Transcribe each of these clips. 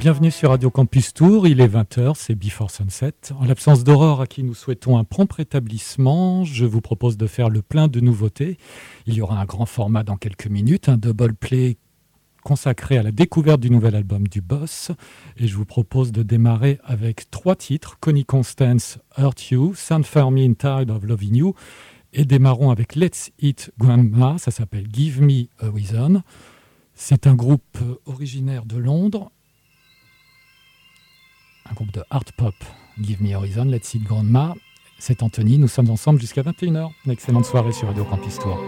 Bienvenue sur Radio Campus Tour, il est 20h, c'est Before Sunset. En l'absence d'Aurore à qui nous souhaitons un prompt rétablissement, je vous propose de faire le plein de nouveautés. Il y aura un grand format dans quelques minutes, un double play consacré à la découverte du nouvel album du boss. Et je vous propose de démarrer avec trois titres, Connie Constance, Hurt You, San Fermin, Tired of Loving You. Et démarrons avec Let's Eat Grandma, ça s'appelle Give Me a Reason. C'est un groupe originaire de Londres un groupe de art pop, Give Me Horizon, Let's Eat Grandma. C'est Anthony, nous sommes ensemble jusqu'à 21h. Une excellente soirée sur Radio Campus Tour.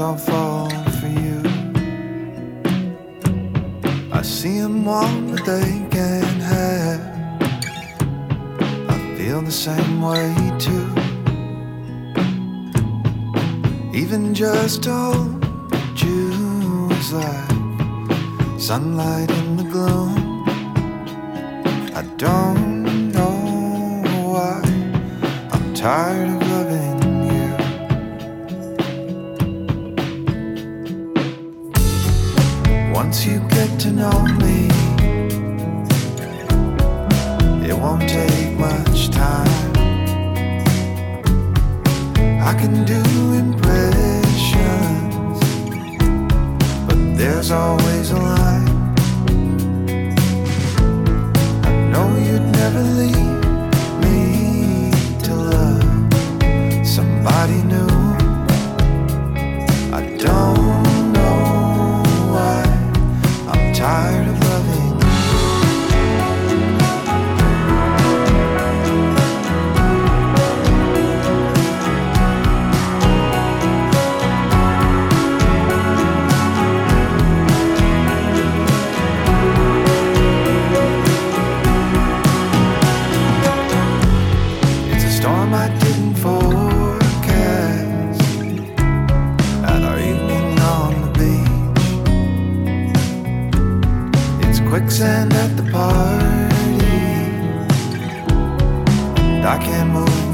All fall for you. I see them want what they can't have. I feel the same way too. Even just you is like sunlight in the gloom. I don't know why I'm tired of loving you. Get to know me, it won't take much time. I can do impressions, but there's always a line. I know you'd never leave me to love somebody new.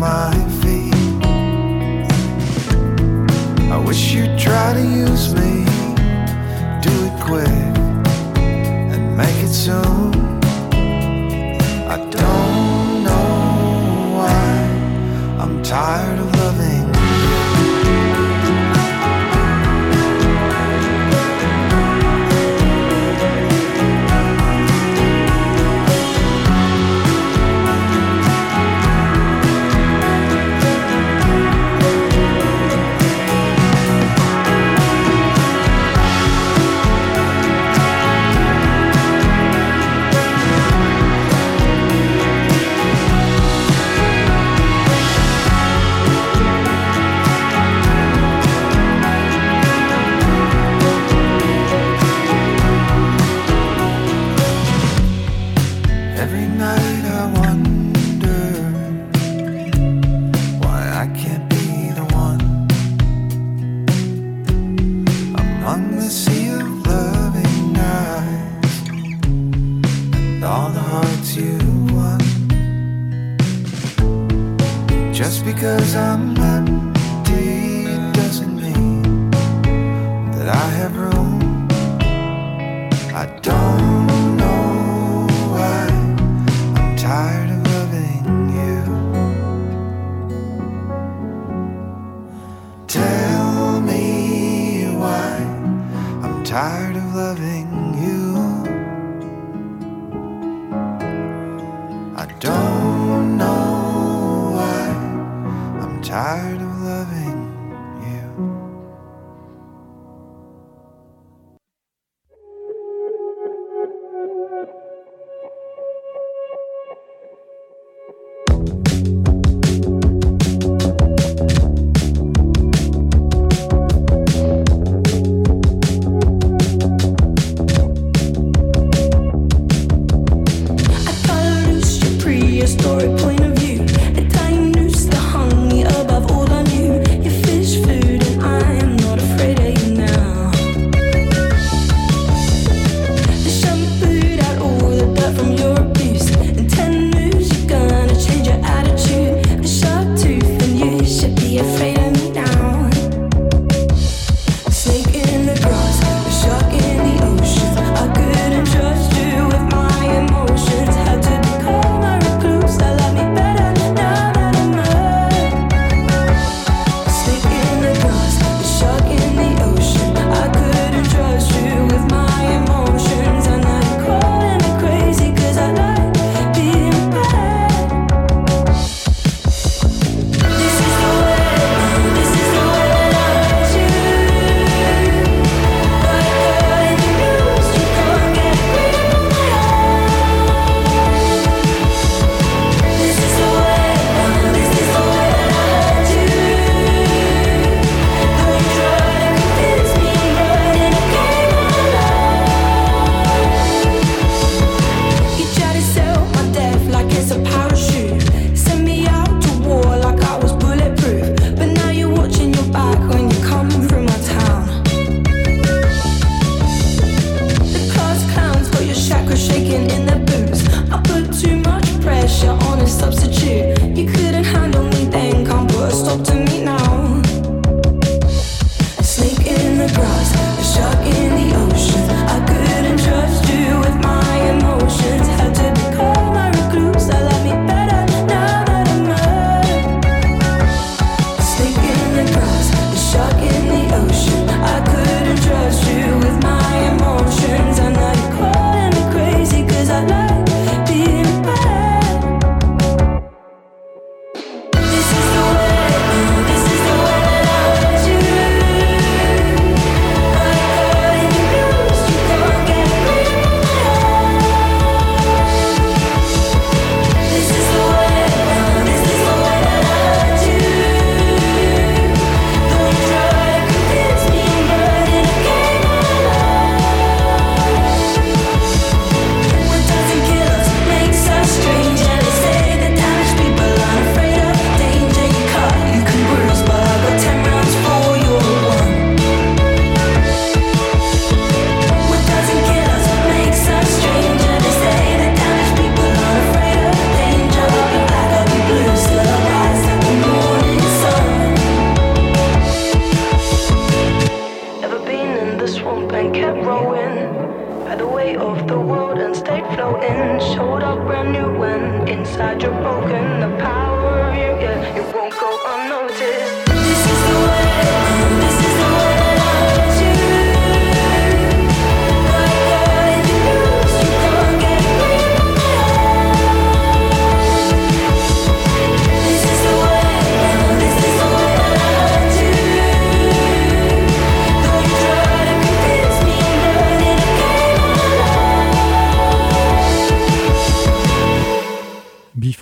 My feet. I wish you'd try to use me, do it quick, and make it soon. I don't know why I'm tired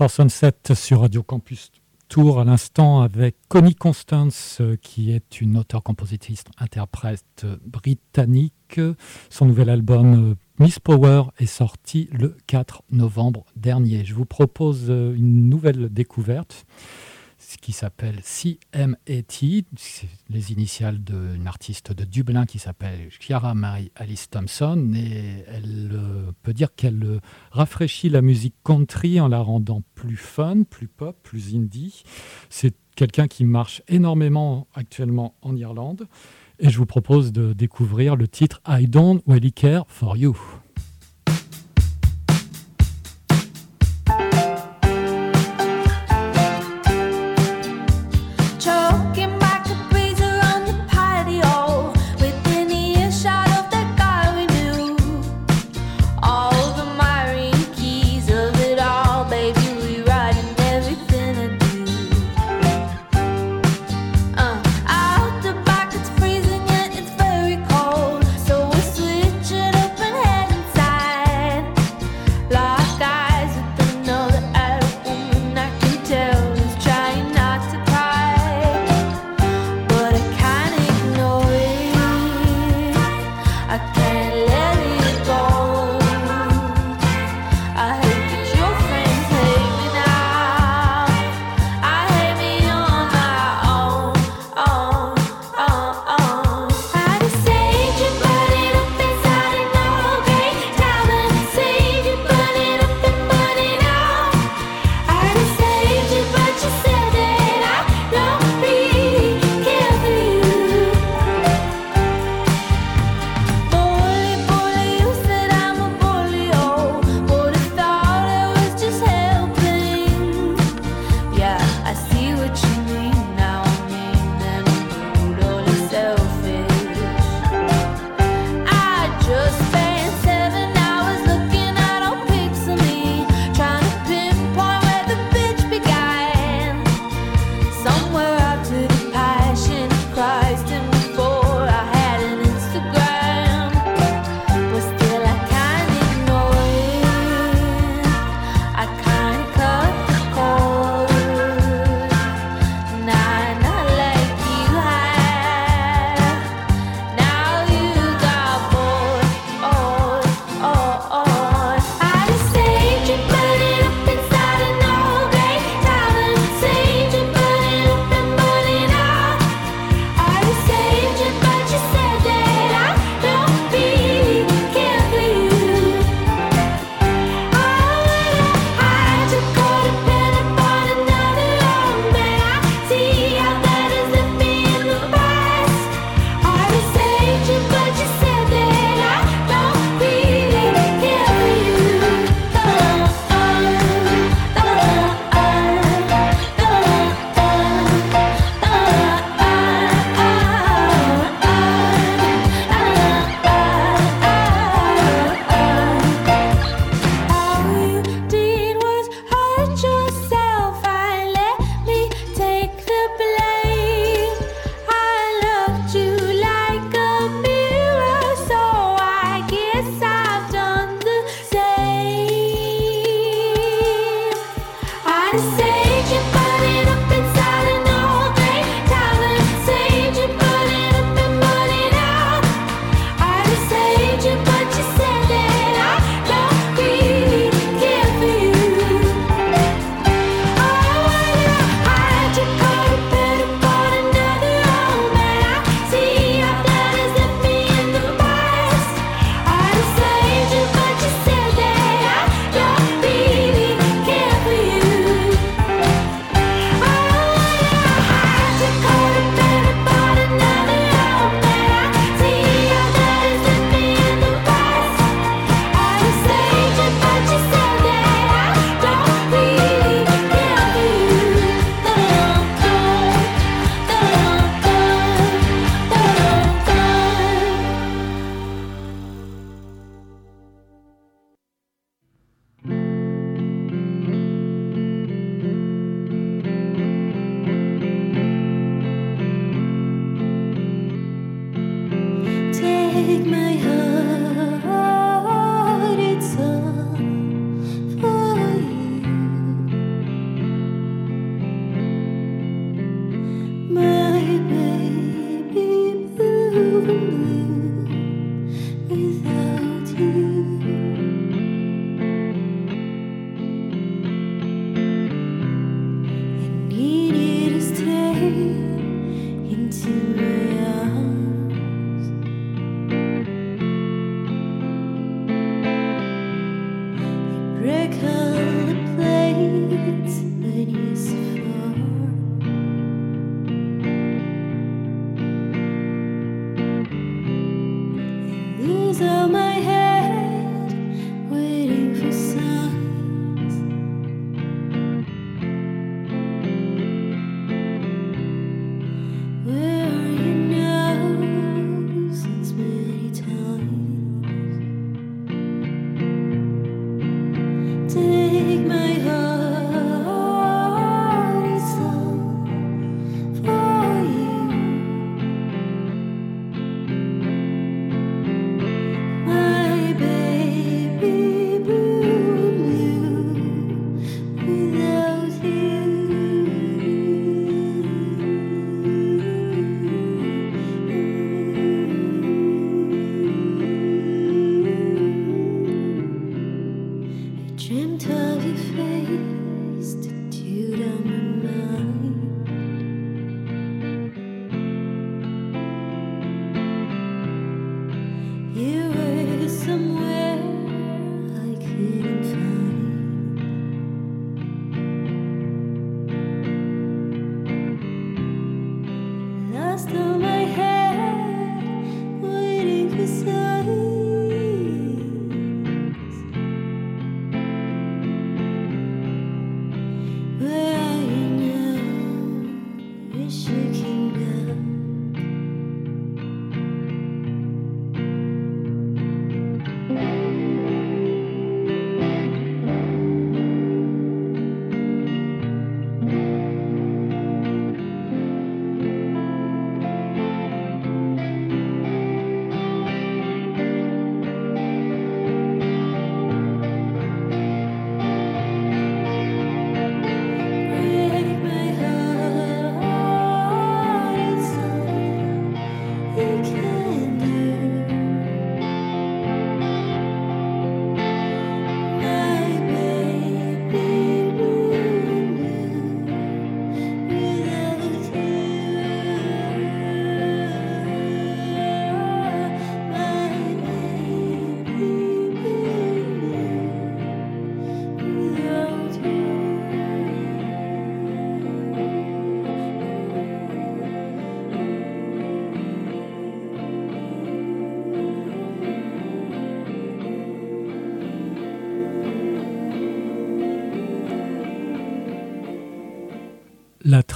Sunset sur Radio Campus Tour à l'instant avec Connie Constance, qui est une auteure-compositrice interprète britannique. Son nouvel album Miss Power est sorti le 4 novembre dernier. Je vous propose une nouvelle découverte qui s'appelle CMAT, les initiales d'une artiste de Dublin qui s'appelle Chiara Marie Alice Thompson. Et elle euh, peut dire qu'elle euh, rafraîchit la musique country en la rendant plus fun, plus pop, plus indie. C'est quelqu'un qui marche énormément actuellement en Irlande. Et je vous propose de découvrir le titre I Don't Really Care for You.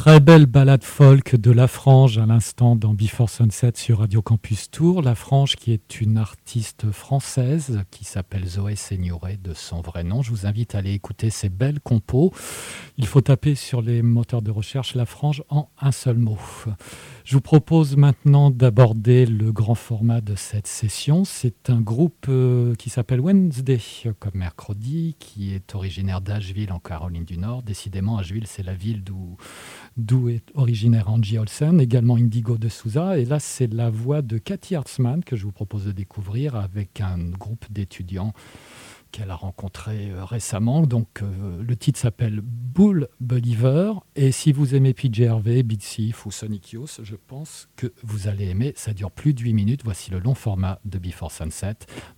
Très belle balade folk de La Frange à l'instant dans Before Sunset sur Radio Campus Tour. La Frange qui est une artiste française qui s'appelle Zoé Seignoret de son vrai nom. Je vous invite à aller écouter ses belles compos. Il faut taper sur les moteurs de recherche La Frange en un seul mot. Je vous propose maintenant d'aborder le grand format de cette session. C'est un groupe euh, qui s'appelle Wednesday, comme mercredi, qui est originaire d'Asheville en Caroline du Nord. Décidément, Asheville, c'est la ville d'où est originaire Angie Olsen, également Indigo de Souza. Et là, c'est la voix de Cathy Hartzman que je vous propose de découvrir avec un groupe d'étudiants qu'elle a rencontré euh, récemment. Donc, euh, le titre s'appelle Bull Believer. Et si vous aimez PJ Harvey, ou Sonic Youth, je pense que vous allez aimer. Ça dure plus de 8 minutes. Voici le long format de Before Sunset,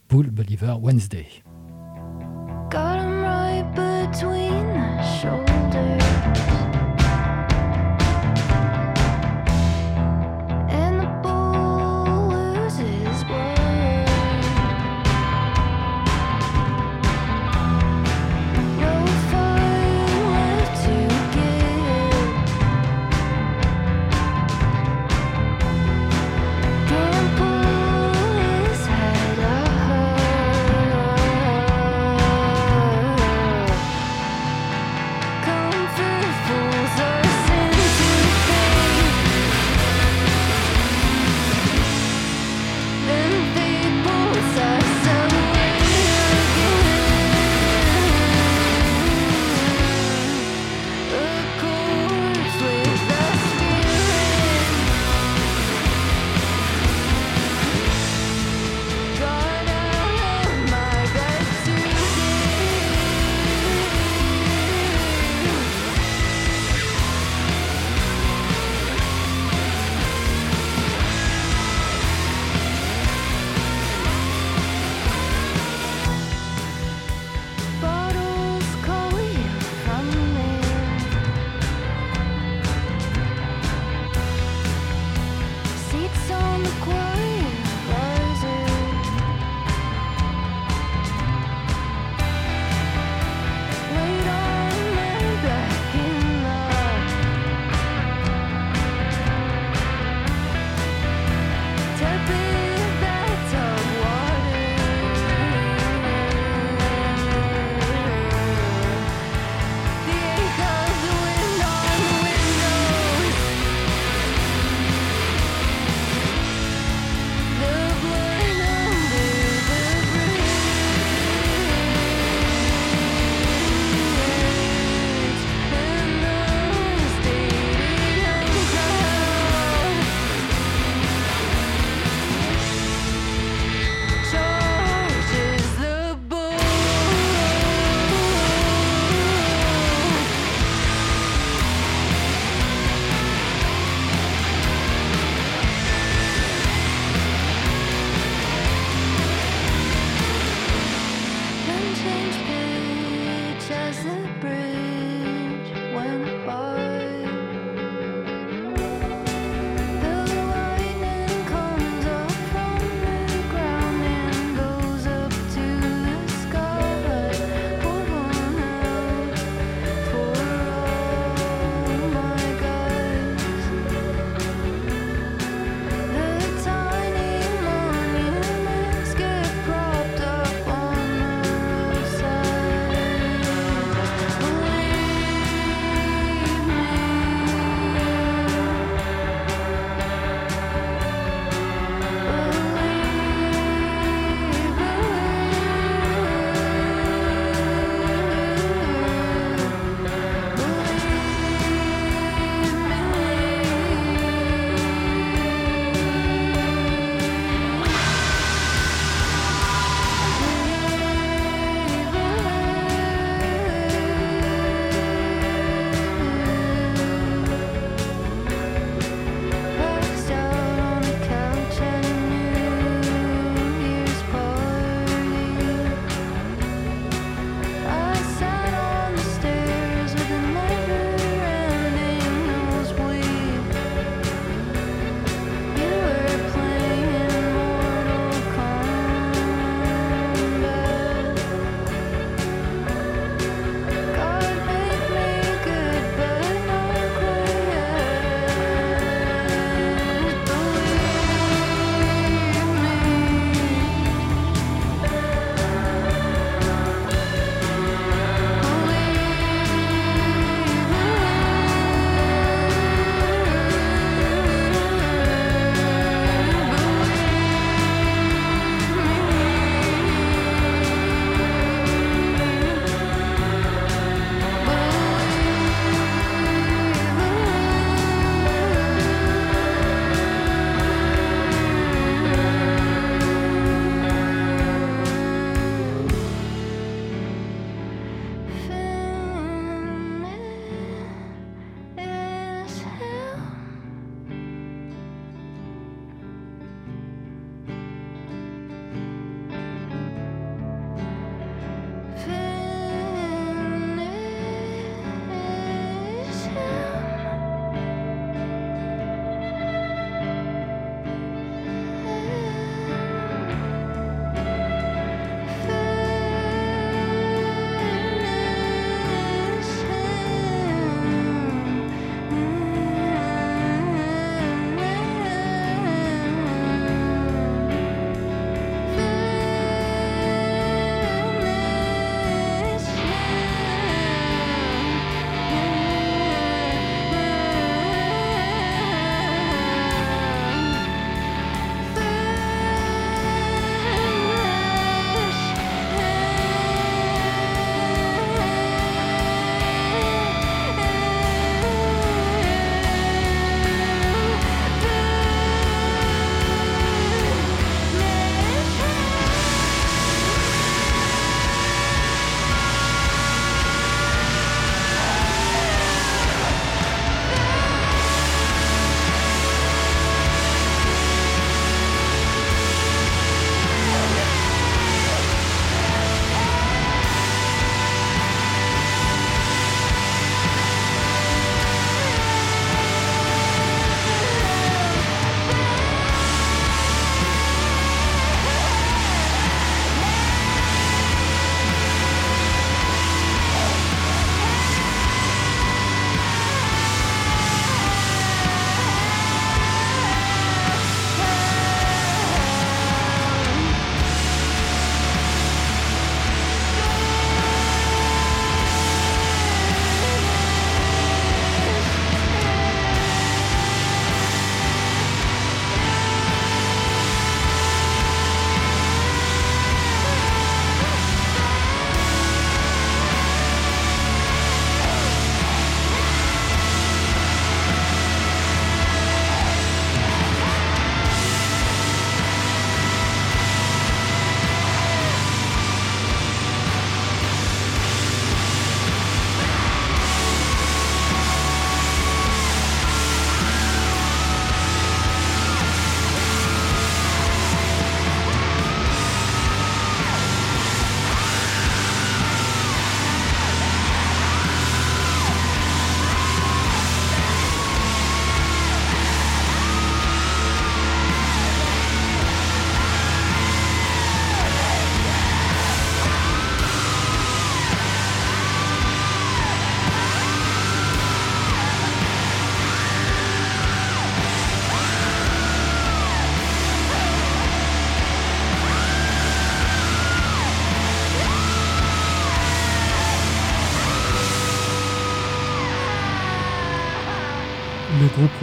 Bull Believer Wednesday.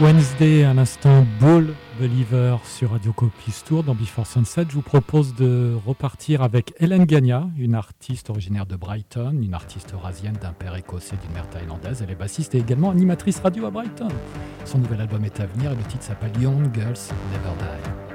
Wednesday, à l'instant Bull Believer sur Radio Copis Tour dans Before Sunset. Je vous propose de repartir avec Hélène Gagna, une artiste originaire de Brighton, une artiste eurasienne d'un père écossais d'une mère thaïlandaise. Elle est bassiste et également animatrice radio à Brighton. Son nouvel album est à venir et le titre s'appelle Young Girls Never Die.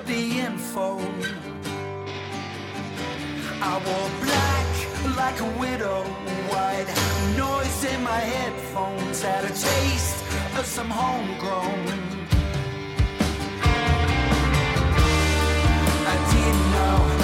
at the info. I wore black like a widow, white noise in my headphones, had a taste of some homegrown. I didn't know.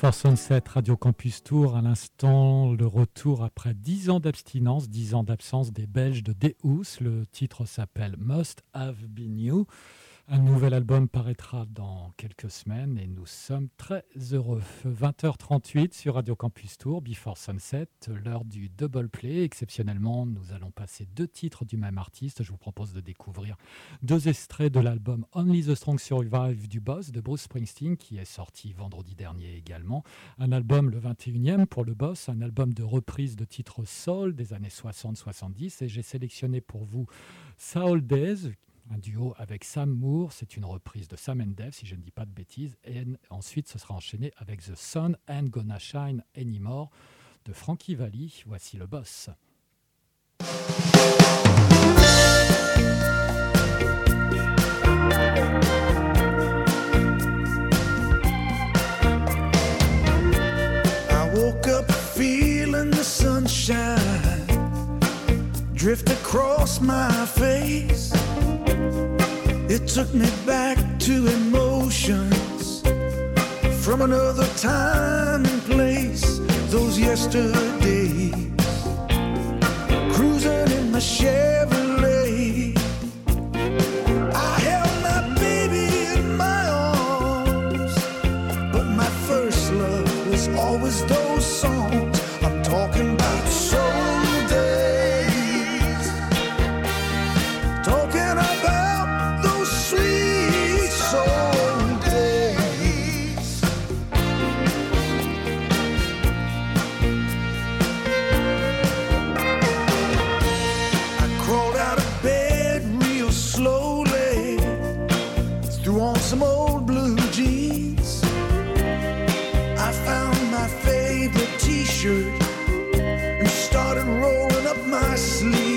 Before Sunset, Radio Campus Tour, à l'instant, le retour après 10 ans d'abstinence, 10 ans d'absence des Belges de Deus. Le titre s'appelle Must Have Been You. Un nouvel album paraîtra dans quelques semaines et nous sommes très heureux. 20h38 sur Radio Campus Tour, Before Sunset, l'heure du double play. Exceptionnellement, nous allons passer deux titres du même artiste. Je vous propose de découvrir deux extraits de l'album Only the Strong Survive du Boss de Bruce Springsteen qui est sorti vendredi dernier également. Un album le 21e pour le Boss, un album de reprise de titres soul des années 60-70 et j'ai sélectionné pour vous Soul Days un duo avec Sam Moore, c'est une reprise de Sam and Dave, si je ne dis pas de bêtises, et ensuite ce sera enchaîné avec The Sun and Gonna Shine Anymore de Frankie Valli. Voici le boss. Drift across my face. It took me back to emotions from another time and place. Those yesterdays, cruising in my Chevrolet. I held my baby in my arms. But my first love was always those songs. I'm talking about my sleeves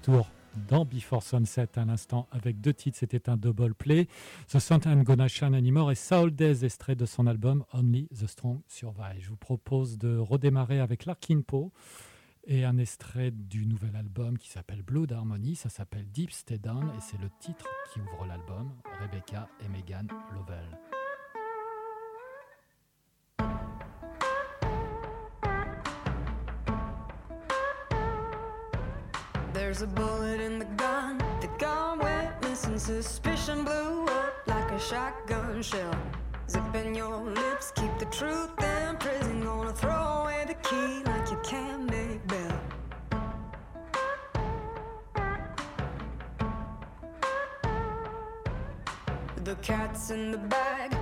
Tour dans Before Sunset à l'instant avec deux titres, c'était un double play. The Sun Ain't Gonna Shine Anymore et Soul Days, extrait de son album Only the Strong Survive. Je vous propose de redémarrer avec Larkin Poe et un extrait du nouvel album qui s'appelle Blood Harmony. Ça s'appelle Deep Stay Down et c'est le titre qui ouvre l'album, Rebecca et Megan Lovell. There's a bullet in the gun. The gun went missing. Suspicion blew up like a shotgun shell. Zipping your lips, keep the truth in prison. Gonna throw away the key like you can't make bail. The cat's in the bag,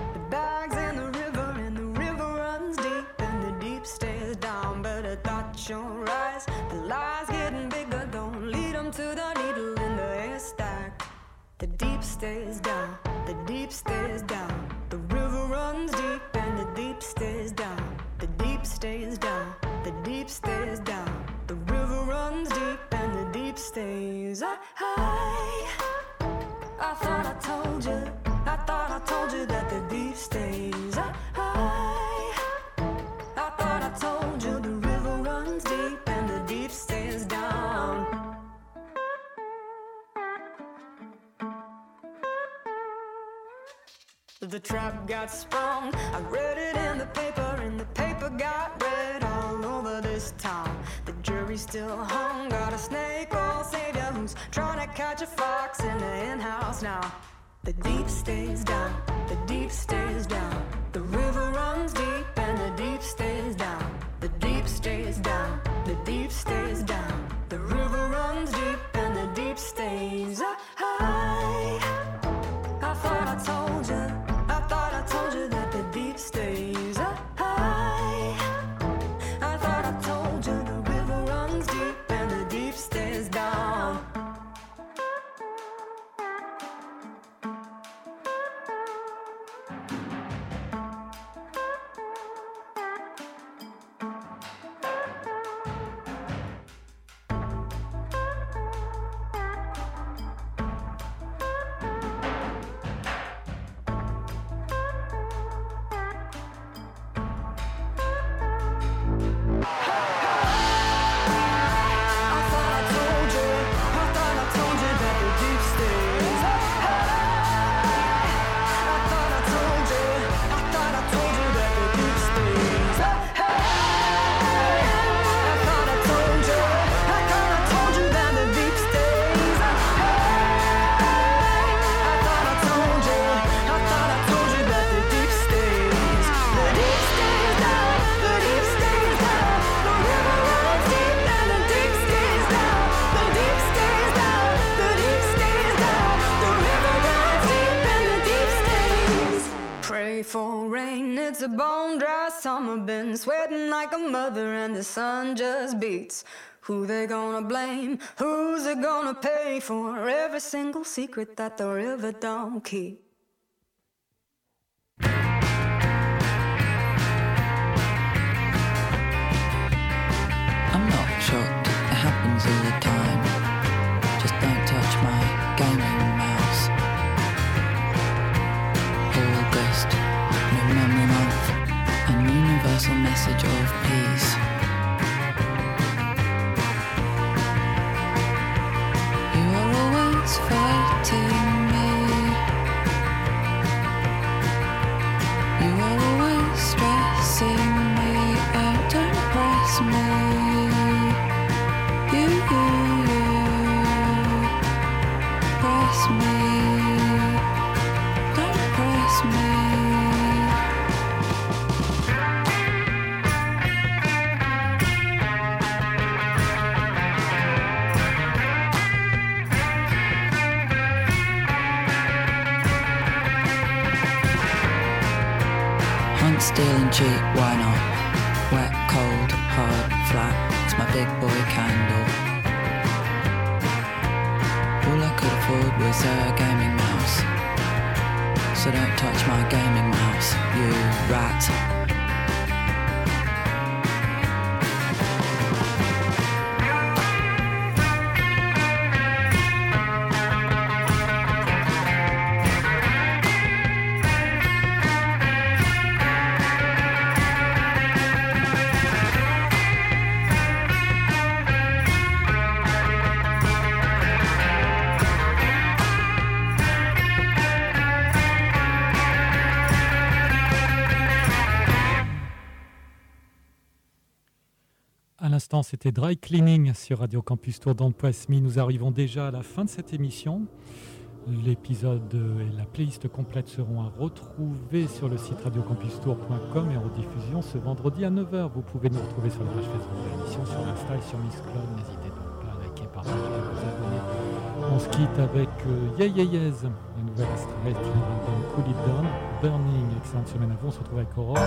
to the needle in the haystack. The deep stays down, the deep stays down. Trap got sprung. I read it in the paper, and the paper got read all over this town. The jury still hung. Got a snake oil savior who's trying to catch a fox in the hen house now. The deep stays down, the deep stays down. Who they gonna blame? Who's it gonna pay for every single secret that the river don't keep? Hunt, steal and cheat, why not? Wet, cold, hard, flat, it's my big boy candle. All I could afford was a gaming mouse. So don't touch my gaming mouse, you rat. C'était Dry Cleaning sur Radio Campus Tour Poissemy. Nous arrivons déjà à la fin de cette émission. L'épisode et la playlist complète seront à retrouver sur le site radiocampustour.com et en rediffusion ce vendredi à 9h. Vous pouvez nous retrouver sur la page Facebook de l'émission, sur Insta et sur Mixcloud. N'hésitez donc pas à liker, partager vous abonner. On se quitte avec euh, Yeah Yeah Yeahs, le nouvel extrait de l'album Cool It Down, Burning. Excellente semaine à vous. On se retrouve avec Aurore.